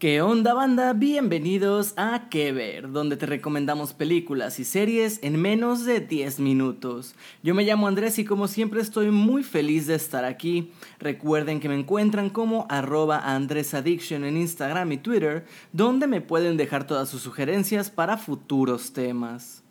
¿Qué onda banda? Bienvenidos a Que Ver, donde te recomendamos películas y series en menos de 10 minutos. Yo me llamo Andrés y como siempre estoy muy feliz de estar aquí. Recuerden que me encuentran como arroba andresaddiction en Instagram y Twitter, donde me pueden dejar todas sus sugerencias para futuros temas.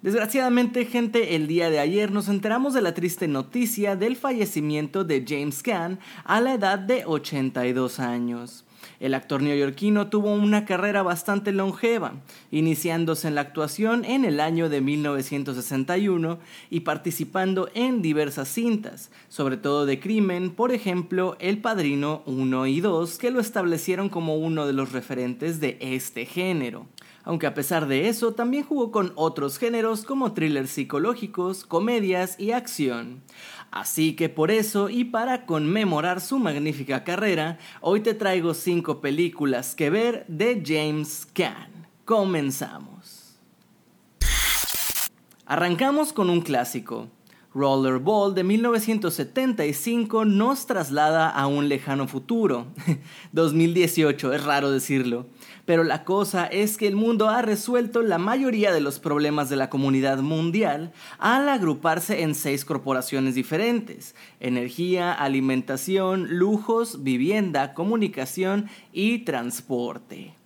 Desgraciadamente, gente, el día de ayer nos enteramos de la triste noticia del fallecimiento de James Caan a la edad de 82 años. El actor neoyorquino tuvo una carrera bastante longeva, iniciándose en la actuación en el año de 1961 y participando en diversas cintas, sobre todo de crimen, por ejemplo El Padrino 1 y 2, que lo establecieron como uno de los referentes de este género aunque a pesar de eso también jugó con otros géneros como thrillers psicológicos, comedias y acción. Así que por eso y para conmemorar su magnífica carrera, hoy te traigo 5 películas que ver de James Caan. Comenzamos. Arrancamos con un clásico. Rollerball de 1975 nos traslada a un lejano futuro. 2018, es raro decirlo. Pero la cosa es que el mundo ha resuelto la mayoría de los problemas de la comunidad mundial al agruparse en seis corporaciones diferentes. Energía, alimentación, lujos, vivienda, comunicación y transporte.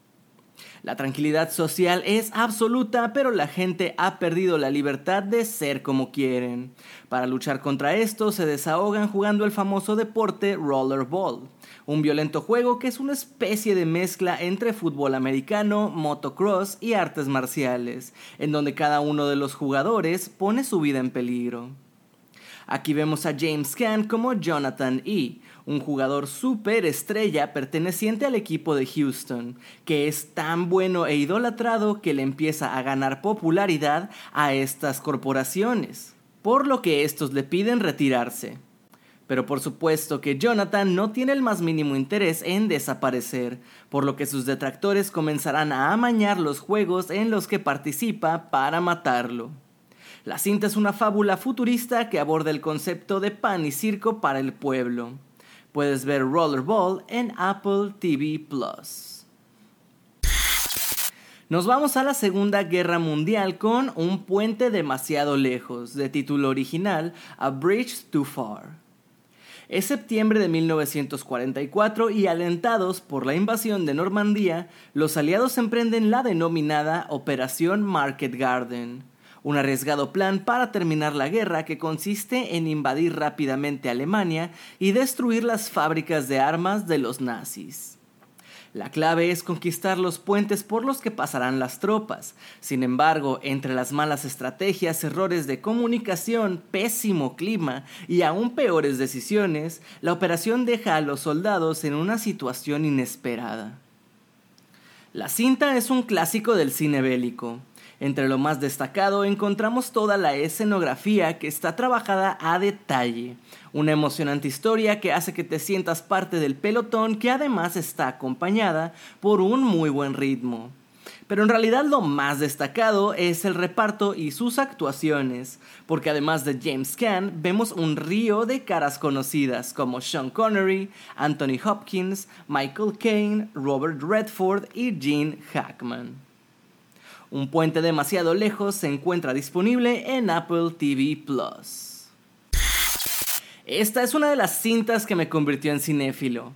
La tranquilidad social es absoluta, pero la gente ha perdido la libertad de ser como quieren. Para luchar contra esto, se desahogan jugando el famoso deporte rollerball, un violento juego que es una especie de mezcla entre fútbol americano, motocross y artes marciales, en donde cada uno de los jugadores pone su vida en peligro. Aquí vemos a James Caan como Jonathan E., un jugador super estrella perteneciente al equipo de Houston, que es tan bueno e idolatrado que le empieza a ganar popularidad a estas corporaciones, por lo que estos le piden retirarse. Pero por supuesto que Jonathan no tiene el más mínimo interés en desaparecer, por lo que sus detractores comenzarán a amañar los juegos en los que participa para matarlo. La cinta es una fábula futurista que aborda el concepto de pan y circo para el pueblo. Puedes ver Rollerball en Apple TV Plus. Nos vamos a la Segunda Guerra Mundial con Un puente demasiado lejos, de título original A Bridge Too Far. Es septiembre de 1944 y alentados por la invasión de Normandía, los aliados emprenden la denominada Operación Market Garden un arriesgado plan para terminar la guerra que consiste en invadir rápidamente Alemania y destruir las fábricas de armas de los nazis. La clave es conquistar los puentes por los que pasarán las tropas. Sin embargo, entre las malas estrategias, errores de comunicación, pésimo clima y aún peores decisiones, la operación deja a los soldados en una situación inesperada. La cinta es un clásico del cine bélico. Entre lo más destacado encontramos toda la escenografía que está trabajada a detalle, una emocionante historia que hace que te sientas parte del pelotón que además está acompañada por un muy buen ritmo. Pero en realidad lo más destacado es el reparto y sus actuaciones, porque además de James Caan vemos un río de caras conocidas como Sean Connery, Anthony Hopkins, Michael Caine, Robert Redford y Gene Hackman. Un puente demasiado lejos se encuentra disponible en Apple TV Plus. Esta es una de las cintas que me convirtió en cinéfilo.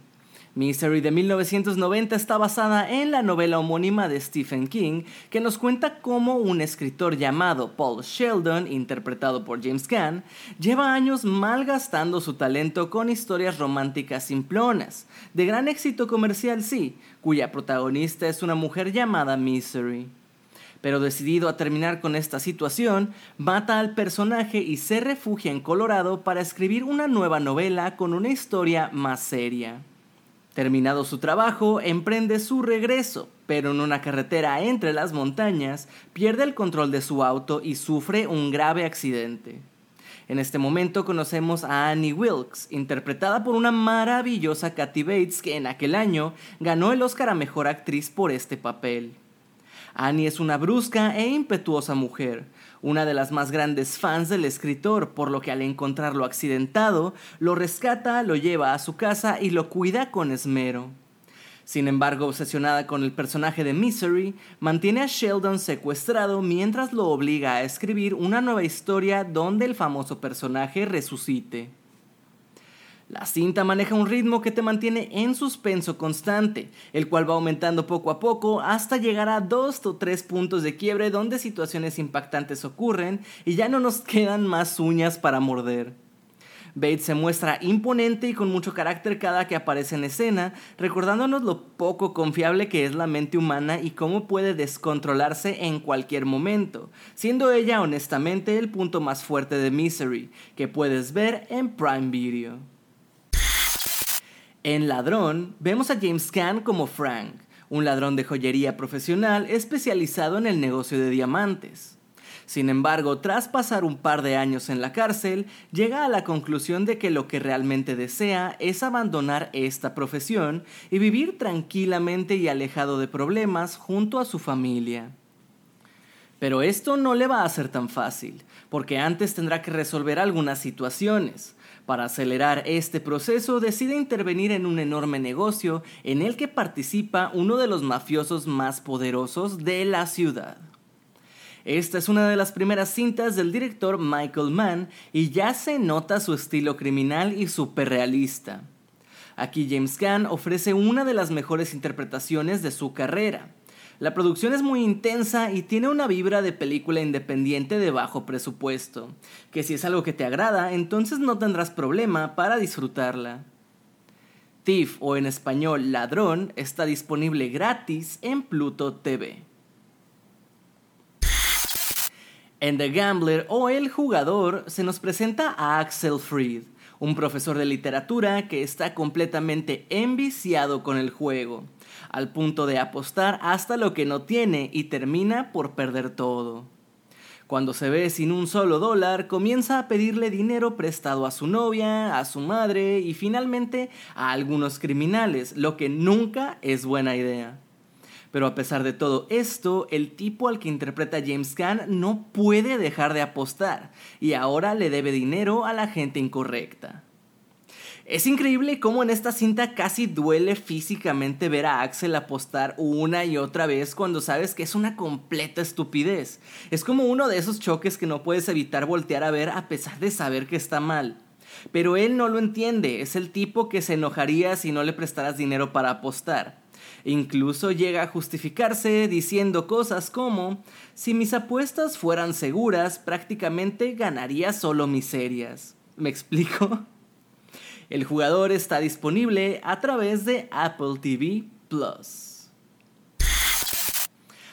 Mystery de 1990 está basada en la novela homónima de Stephen King, que nos cuenta cómo un escritor llamado Paul Sheldon, interpretado por James Caan, lleva años malgastando su talento con historias románticas simplonas, de gran éxito comercial sí, cuya protagonista es una mujer llamada Mystery pero decidido a terminar con esta situación, mata al personaje y se refugia en Colorado para escribir una nueva novela con una historia más seria. Terminado su trabajo, emprende su regreso, pero en una carretera entre las montañas pierde el control de su auto y sufre un grave accidente. En este momento conocemos a Annie Wilkes, interpretada por una maravillosa Kathy Bates que en aquel año ganó el Oscar a Mejor Actriz por este papel. Annie es una brusca e impetuosa mujer, una de las más grandes fans del escritor, por lo que al encontrarlo accidentado, lo rescata, lo lleva a su casa y lo cuida con esmero. Sin embargo, obsesionada con el personaje de Misery, mantiene a Sheldon secuestrado mientras lo obliga a escribir una nueva historia donde el famoso personaje resucite. La cinta maneja un ritmo que te mantiene en suspenso constante, el cual va aumentando poco a poco hasta llegar a dos o tres puntos de quiebre donde situaciones impactantes ocurren y ya no nos quedan más uñas para morder. Bates se muestra imponente y con mucho carácter cada que aparece en escena, recordándonos lo poco confiable que es la mente humana y cómo puede descontrolarse en cualquier momento, siendo ella honestamente el punto más fuerte de Misery, que puedes ver en Prime Video. En Ladrón, vemos a James Caan como Frank, un ladrón de joyería profesional especializado en el negocio de diamantes. Sin embargo, tras pasar un par de años en la cárcel, llega a la conclusión de que lo que realmente desea es abandonar esta profesión y vivir tranquilamente y alejado de problemas junto a su familia. Pero esto no le va a ser tan fácil, porque antes tendrá que resolver algunas situaciones. Para acelerar este proceso decide intervenir en un enorme negocio en el que participa uno de los mafiosos más poderosos de la ciudad. Esta es una de las primeras cintas del director Michael Mann y ya se nota su estilo criminal y realista. Aquí James Gunn ofrece una de las mejores interpretaciones de su carrera. La producción es muy intensa y tiene una vibra de película independiente de bajo presupuesto, que si es algo que te agrada, entonces no tendrás problema para disfrutarla. Thief o en español Ladrón está disponible gratis en Pluto TV. En The Gambler o El Jugador se nos presenta a Axel Fried, un profesor de literatura que está completamente enviciado con el juego, al punto de apostar hasta lo que no tiene y termina por perder todo. Cuando se ve sin un solo dólar, comienza a pedirle dinero prestado a su novia, a su madre y finalmente a algunos criminales, lo que nunca es buena idea. Pero a pesar de todo esto, el tipo al que interpreta James Caan no puede dejar de apostar y ahora le debe dinero a la gente incorrecta. Es increíble cómo en esta cinta casi duele físicamente ver a Axel apostar una y otra vez cuando sabes que es una completa estupidez. Es como uno de esos choques que no puedes evitar voltear a ver a pesar de saber que está mal. Pero él no lo entiende, es el tipo que se enojaría si no le prestaras dinero para apostar. Incluso llega a justificarse diciendo cosas como, si mis apuestas fueran seguras, prácticamente ganaría solo miserias. ¿Me explico? El jugador está disponible a través de Apple TV Plus.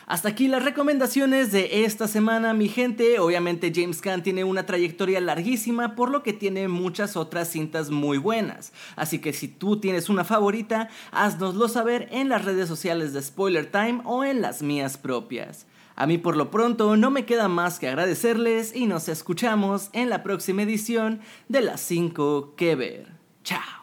Hasta aquí las recomendaciones de esta semana, mi gente. Obviamente James Gunn tiene una trayectoria larguísima, por lo que tiene muchas otras cintas muy buenas. Así que si tú tienes una favorita, haznoslo saber en las redes sociales de Spoiler Time o en las mías propias. A mí por lo pronto no me queda más que agradecerles y nos escuchamos en la próxima edición de las 5 que ver. Chao.